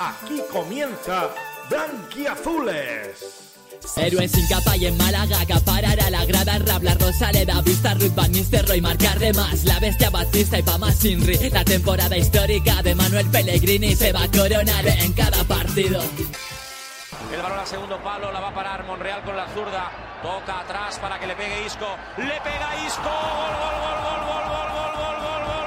Aquí comienza Blanquiazules. Héroe sin capa y en Málaga acaparar a la grada Rabla, Rosaleda, Vista, Ruth Van Nistelrooy Marcar de más, la bestia Batista y Pama Sinri La temporada histórica de Manuel Pellegrini Se va a coronar en cada partido El balón al segundo palo, la va a parar Monreal con la zurda Toca atrás para que le pegue Isco Le pega Isco, gol, gol, gol, gol, gol, gol, gol, gol, gol,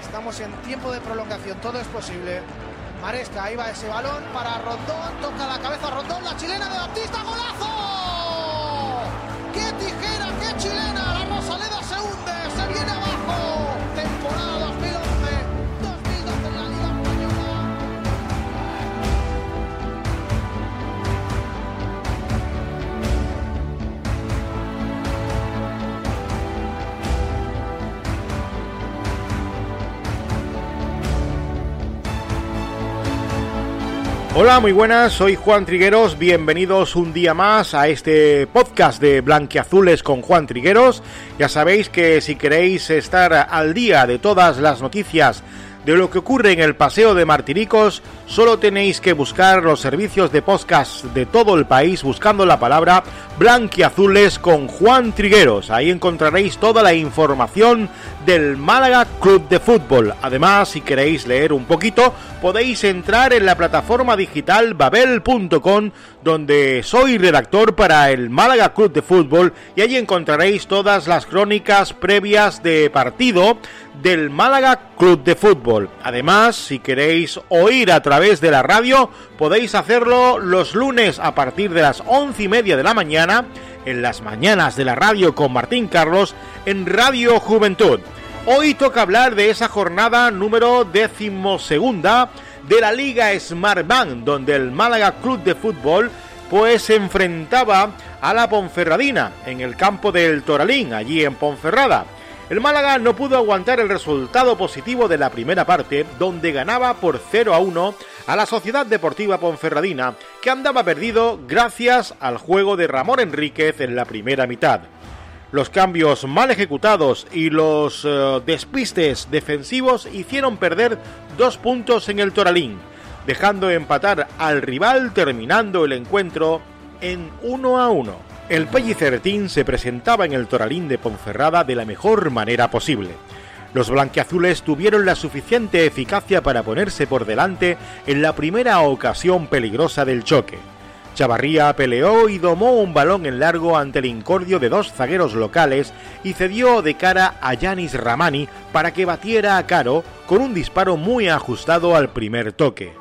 Estamos en tiempo de prolongación, todo es posible. Maresca, ahí va ese balón para Rondón, toca la cabeza Rondón, la chilena de Baptista, Hola, muy buenas, soy Juan Trigueros, bienvenidos un día más a este podcast de Blanquiazules con Juan Trigueros. Ya sabéis que si queréis estar al día de todas las noticias de lo que ocurre en el Paseo de Martiricos, solo tenéis que buscar los servicios de podcast de todo el país buscando la palabra Blanquiazules con Juan Trigueros. Ahí encontraréis toda la información del Málaga Club de Fútbol. Además, si queréis leer un poquito, podéis entrar en la plataforma digital babel.com donde soy redactor para el Málaga Club de Fútbol y allí encontraréis todas las crónicas previas de partido del Málaga Club de Fútbol. Además, si queréis oír a través de la radio, podéis hacerlo los lunes a partir de las once y media de la mañana en las mañanas de la radio con Martín Carlos en Radio Juventud. Hoy toca hablar de esa jornada número decimosegunda de la Liga Smart Bank, donde el Málaga Club de Fútbol pues se enfrentaba a la Ponferradina en el campo del Toralín, allí en Ponferrada. El Málaga no pudo aguantar el resultado positivo de la primera parte, donde ganaba por 0 a 1 a la Sociedad Deportiva Ponferradina, que andaba perdido gracias al juego de Ramón Enríquez en la primera mitad. Los cambios mal ejecutados y los uh, despistes defensivos hicieron perder dos puntos en el Toralín, dejando empatar al rival terminando el encuentro en 1 a 1. El Pellicertín se presentaba en el Toralín de Ponferrada de la mejor manera posible. Los blanquiazules tuvieron la suficiente eficacia para ponerse por delante en la primera ocasión peligrosa del choque. Chavarría peleó y domó un balón en largo ante el incordio de dos zagueros locales y cedió de cara a Yanis Ramani para que batiera a Caro con un disparo muy ajustado al primer toque.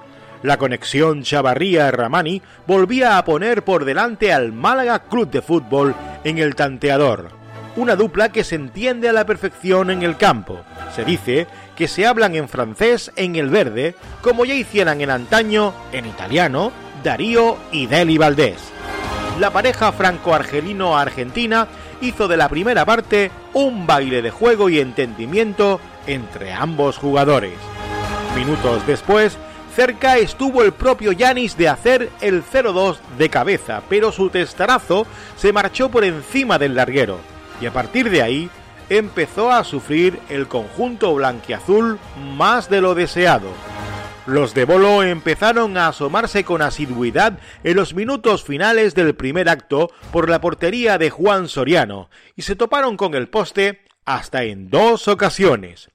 La conexión Chavarría-Ramani volvía a poner por delante al Málaga Club de Fútbol en el tanteador. Una dupla que se entiende a la perfección en el campo. Se dice que se hablan en francés en el verde, como ya hicieran en antaño en italiano, Darío y Deli Valdés. La pareja franco-argelino-argentina hizo de la primera parte un baile de juego y entendimiento entre ambos jugadores. Minutos después, cerca estuvo el propio Yanis de hacer el 0-2 de cabeza, pero su testarazo se marchó por encima del larguero, y a partir de ahí empezó a sufrir el conjunto blanquiazul más de lo deseado. Los de Bolo empezaron a asomarse con asiduidad en los minutos finales del primer acto por la portería de Juan Soriano y se toparon con el poste hasta en dos ocasiones.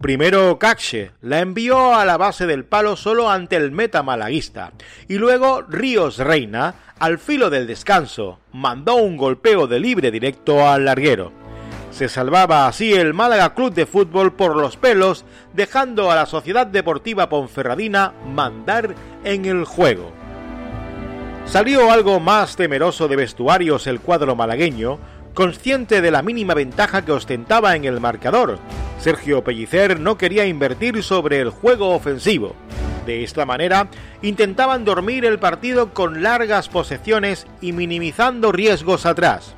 Primero Caxe la envió a la base del palo solo ante el meta malaguista y luego Ríos Reina, al filo del descanso, mandó un golpeo de libre directo al larguero. Se salvaba así el Málaga Club de Fútbol por los pelos, dejando a la Sociedad Deportiva Ponferradina mandar en el juego. Salió algo más temeroso de vestuarios el cuadro malagueño, consciente de la mínima ventaja que ostentaba en el marcador. Sergio Pellicer no quería invertir sobre el juego ofensivo. De esta manera, intentaban dormir el partido con largas posesiones y minimizando riesgos atrás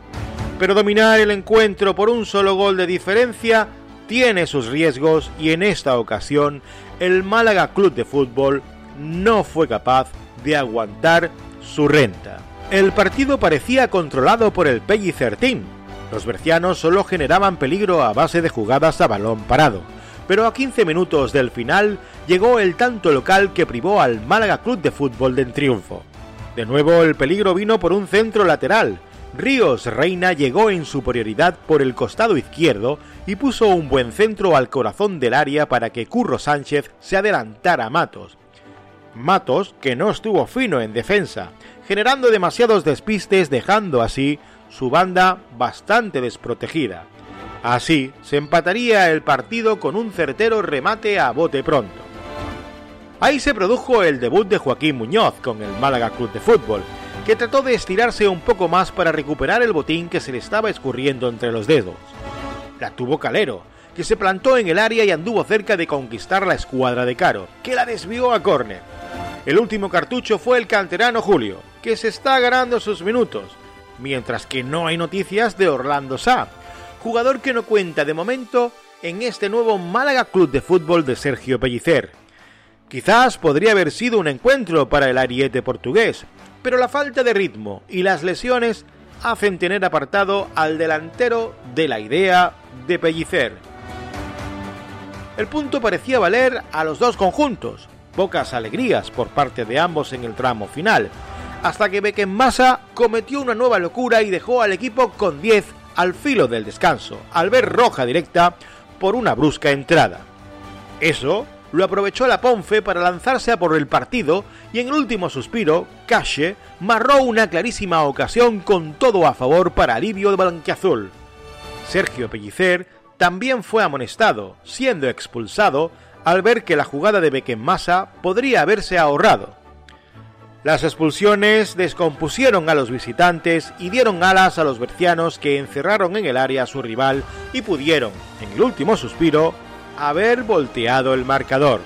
pero dominar el encuentro por un solo gol de diferencia tiene sus riesgos y en esta ocasión el Málaga Club de Fútbol no fue capaz de aguantar su renta. El partido parecía controlado por el Pellicer Team. Los bercianos solo generaban peligro a base de jugadas a balón parado, pero a 15 minutos del final llegó el tanto local que privó al Málaga Club de Fútbol del triunfo. De nuevo el peligro vino por un centro lateral. Ríos Reina llegó en superioridad por el costado izquierdo y puso un buen centro al corazón del área para que Curro Sánchez se adelantara a Matos. Matos, que no estuvo fino en defensa, generando demasiados despistes dejando así su banda bastante desprotegida. Así se empataría el partido con un certero remate a bote pronto. Ahí se produjo el debut de Joaquín Muñoz con el Málaga Club de Fútbol, que trató de estirarse un poco más para recuperar el botín que se le estaba escurriendo entre los dedos. La tuvo Calero, que se plantó en el área y anduvo cerca de conquistar la escuadra de Caro, que la desvió a córner. El último cartucho fue el canterano Julio, que se está ganando sus minutos, mientras que no hay noticias de Orlando Sá, jugador que no cuenta de momento en este nuevo Málaga Club de Fútbol de Sergio Pellicer. Quizás podría haber sido un encuentro para el ariete portugués, pero la falta de ritmo y las lesiones hacen tener apartado al delantero de la idea de Pellicer. El punto parecía valer a los dos conjuntos, pocas alegrías por parte de ambos en el tramo final, hasta que Beckenmassa cometió una nueva locura y dejó al equipo con 10 al filo del descanso, al ver roja directa por una brusca entrada. Eso lo aprovechó la Ponfe para lanzarse a por el partido y en el último suspiro, Cache marró una clarísima ocasión con todo a favor para alivio de Blanquiazul. Sergio Pellicer también fue amonestado, siendo expulsado al ver que la jugada de Beckenmassa podría haberse ahorrado. Las expulsiones descompusieron a los visitantes y dieron alas a los bercianos que encerraron en el área a su rival y pudieron, en el último suspiro, haber volteado el marcador.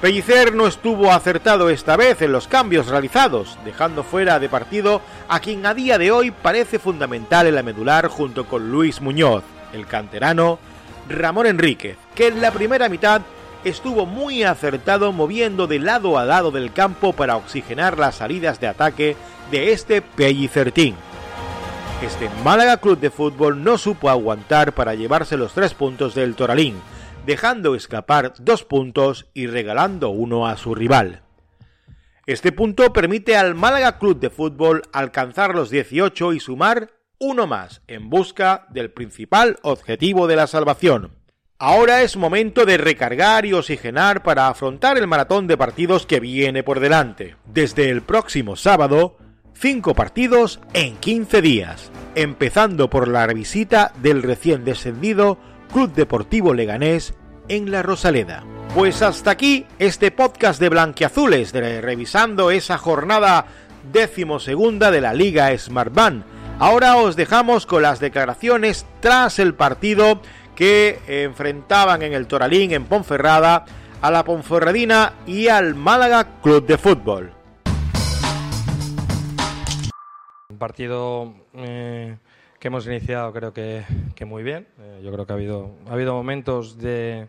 Pellicer no estuvo acertado esta vez en los cambios realizados, dejando fuera de partido a quien a día de hoy parece fundamental en la medular junto con Luis Muñoz, el canterano Ramón Enríquez, que en la primera mitad estuvo muy acertado moviendo de lado a lado del campo para oxigenar las salidas de ataque de este Pellicertín. Este Málaga Club de Fútbol no supo aguantar para llevarse los tres puntos del Toralín, dejando escapar dos puntos y regalando uno a su rival. Este punto permite al Málaga Club de Fútbol alcanzar los 18 y sumar uno más en busca del principal objetivo de la salvación. Ahora es momento de recargar y oxigenar para afrontar el maratón de partidos que viene por delante. Desde el próximo sábado, 5 partidos en 15 días, empezando por la visita del recién descendido Club Deportivo Leganés en La Rosaleda. Pues hasta aquí este podcast de Blanquiazules, revisando esa jornada decimosegunda de la Liga Smartbank Ahora os dejamos con las declaraciones tras el partido que enfrentaban en el Toralín, en Ponferrada, a la Ponferradina y al Málaga Club de Fútbol. Un partido eh, que hemos iniciado creo que, muy bien. Eh, yo creo que ha habido, ha habido momentos de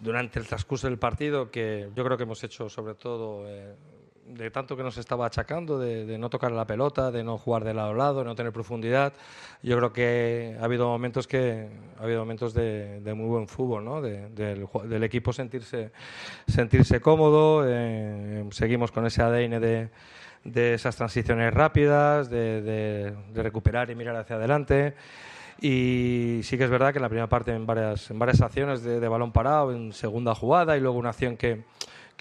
durante el transcurso del partido que yo creo que hemos hecho sobre todo eh, de tanto que nos estaba achacando, de, no tocar la pelota, de no jugar de lado a lado, de no tener profundidad. Yo creo que ha habido momentos que ha habido momentos de, muy buen fútbol, ¿no? del, equipo sentirse sentirse cómodo. Eh, seguimos con ese ADN de, de esas transiciones rápidas, de, recuperar y mirar hacia adelante. Y sí que es verdad que en la primera parte en varias, en varias acciones de, balón parado, en segunda jugada y luego una acción que,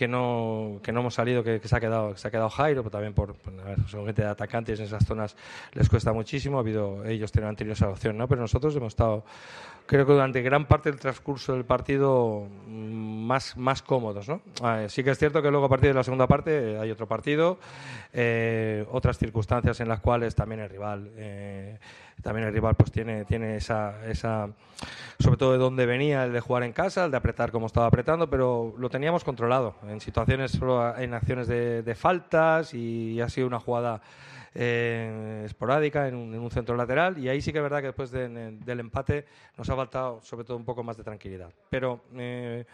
que no, que no hemos salido, que, se, ha quedado, se ha quedado Jairo, pero también por, son gente de atacantes en esas zonas les cuesta muchísimo. Ha habido, ellos han tenido esa opción, ¿no? pero nosotros hemos estado, creo que durante gran parte del transcurso del partido, mm, más, más cómodos. ¿no? Ah, sí que es cierto que luego a partir de la segunda parte hay otro partido, eh, otras circunstancias en las cuales también el rival. También el rival pues tiene, tiene esa, esa, sobre todo de dónde venía el de jugar en casa, el de apretar como estaba apretando, pero lo teníamos controlado en situaciones, en acciones de, faltas y ha sido una jugada eh, esporádica en un, centro lateral y ahí sí que es verdad que después del empate nos ha faltado sobre todo un poco más de tranquilidad. Pero eh,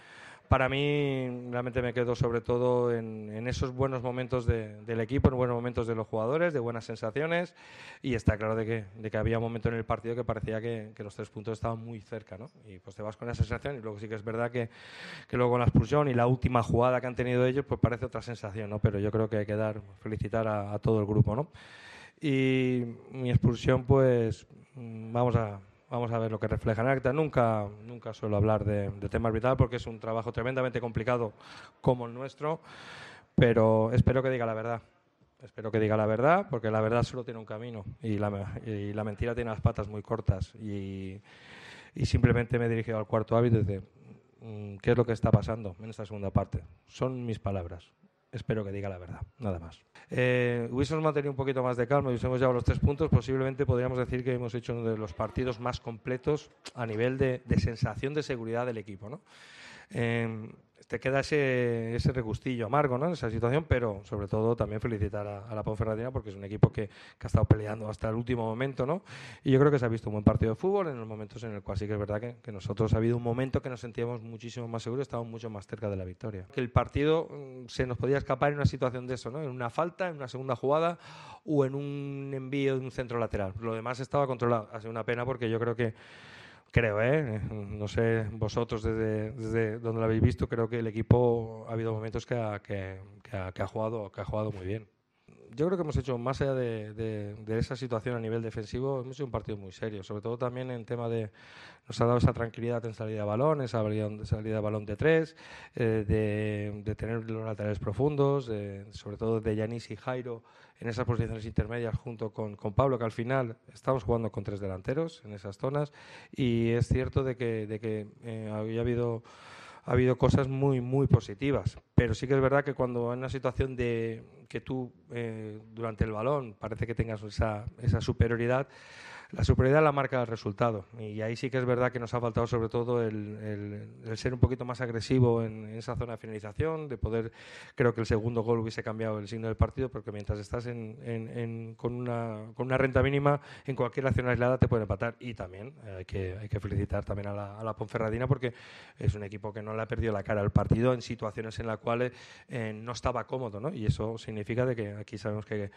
para mí realmente me quedo sobre todo en, esos buenos momentos del equipo, en buenos momentos de los jugadores, de buenas sensaciones y está claro de que, había un momento en el partido que parecía que, los tres puntos estaban muy cerca ¿no? y pues te vas con esa sensación y luego sí que es verdad que, luego con la expulsión y la última jugada que han tenido ellos pues parece otra sensación, ¿no? pero yo creo que hay que dar, felicitar a, a todo el grupo ¿no? y mi expulsión pues vamos a Vamos a ver lo que refleja en acta. Nunca, nunca suelo hablar de, de tema arbitral porque es un trabajo tremendamente complicado como el nuestro, pero espero que diga la verdad. Espero que diga la verdad, porque la verdad solo tiene un camino y la, y la mentira tiene las patas muy cortas. Y, y simplemente me he dirigido al cuarto árbitro y dice, mm, ¿qué es lo que está pasando en esta segunda parte? Son mis palabras espero que diga la verdad, nada más. Eh, hubiésemos mantenido un poquito más de calma y hubiésemos llevado los tres puntos, posiblemente podríamos decir que hemos hecho uno de los partidos más completos a nivel de, sensación de seguridad del equipo. ¿no? Eh, te queda ese, ese regustillo amargo ¿no? en esa situación, pero sobre todo también felicitar a, la Ponferradina porque es un equipo que, que, ha estado peleando hasta el último momento. ¿no? Y yo creo que se ha visto un buen partido de fútbol en los momentos en el cual sí que es verdad que, que nosotros ha habido un momento que nos sentíamos muchísimo más seguros, estábamos mucho más cerca de la victoria. Que el partido mm, se nos podía escapar en una situación de eso, ¿no? en una falta, en una segunda jugada o en un envío de un centro lateral. Lo demás estaba controlado. Ha sido una pena porque yo creo que creo, ¿eh? no sé vosotros desde, desde donde lo habéis visto, creo que el equipo ha habido momentos que que ha, jugado, que ha jugado muy bien yo creo que hemos hecho, más allá de, esa situación a nivel defensivo, hemos hecho un partido muy serio, sobre todo también en tema de, nos ha dado esa tranquilidad en salida de balón, esa salida de balón de tres, eh, de, tener los laterales profundos, sobre todo de Yanis y Jairo en esas posiciones intermedias junto con, Pablo, que al final estamos jugando con tres delanteros en esas zonas, y es cierto de que, de eh, había habido ha habido cosas muy, muy positivas. Pero sí que es verdad que cuando en una situación de que tú eh, durante el balón parece que tengas esa, esa superioridad, la superioridad la marca el resultado. Y ahí sí que es verdad que nos ha faltado sobre todo el, ser un poquito más agresivo en, esa zona de finalización, de poder, creo que el segundo gol hubiese cambiado el signo del partido, porque mientras estás con, una, con una renta mínima, en cualquier acción aislada te puede empatar. Y también eh, hay, que, hay que felicitar también a la, a la, Ponferradina, porque es un equipo que no le ha perdido la cara al partido en situaciones en las cuales eh, no estaba cómodo. ¿no? Y eso significa de que aquí sabemos que,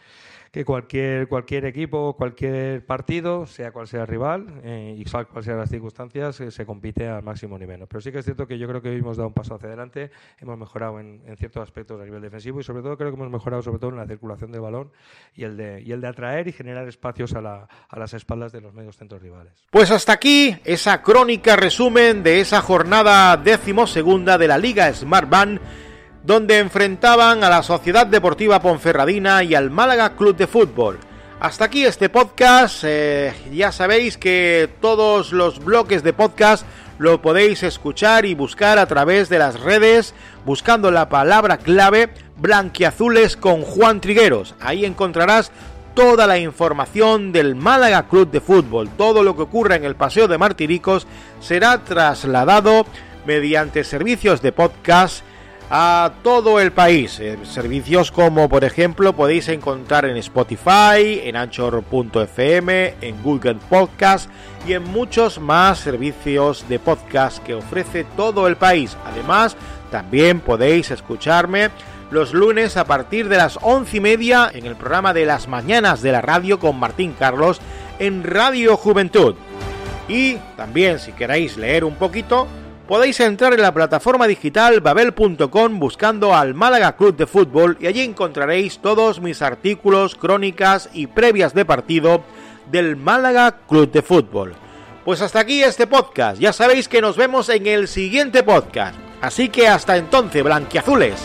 que cualquier, cualquier equipo, cualquier partido, sea cual sea el rival eh, y cual sean las circunstancias, eh, se compite al máximo nivel. Pero sí que es cierto que yo creo que hoy hemos dado un paso hacia adelante, hemos mejorado en, ciertos aspectos a nivel defensivo y sobre todo creo que hemos mejorado sobre todo en la circulación de balón y el de, y el de atraer y generar espacios a, a las espaldas de los medios centros rivales. Pues hasta aquí esa crónica resumen de esa jornada decimosegunda de la Liga Smart Band donde enfrentaban a la Sociedad Deportiva Ponferradina y al Málaga Club de Fútbol. Hasta aquí este podcast. Eh, ya sabéis que todos los bloques de podcast lo podéis escuchar y buscar a través de las redes buscando la palabra clave blanquiazules con Juan Trigueros. Ahí encontrarás toda la información del Málaga Club de Fútbol. Todo lo que ocurra en el Paseo de Martiricos será trasladado mediante servicios de podcast a todo el país. Eh, servicios como por ejemplo podéis encontrar en Spotify, en Anchor.fm, en Google Podcast y en muchos más servicios de podcast que ofrece todo el país. Además, también podéis escucharme los lunes a partir de las once y media en el programa de las mañanas de la radio con Martín Carlos en Radio Juventud. Y también si queréis leer un poquito, podéis entrar en la plataforma digital babel.com buscando al Málaga Club de Fútbol y allí encontraréis todos mis artículos, crónicas y previas de partido del Málaga Club de Fútbol. Pues hasta aquí este podcast, ya sabéis que nos vemos en el siguiente podcast. Así que hasta entonces, blanquiazules.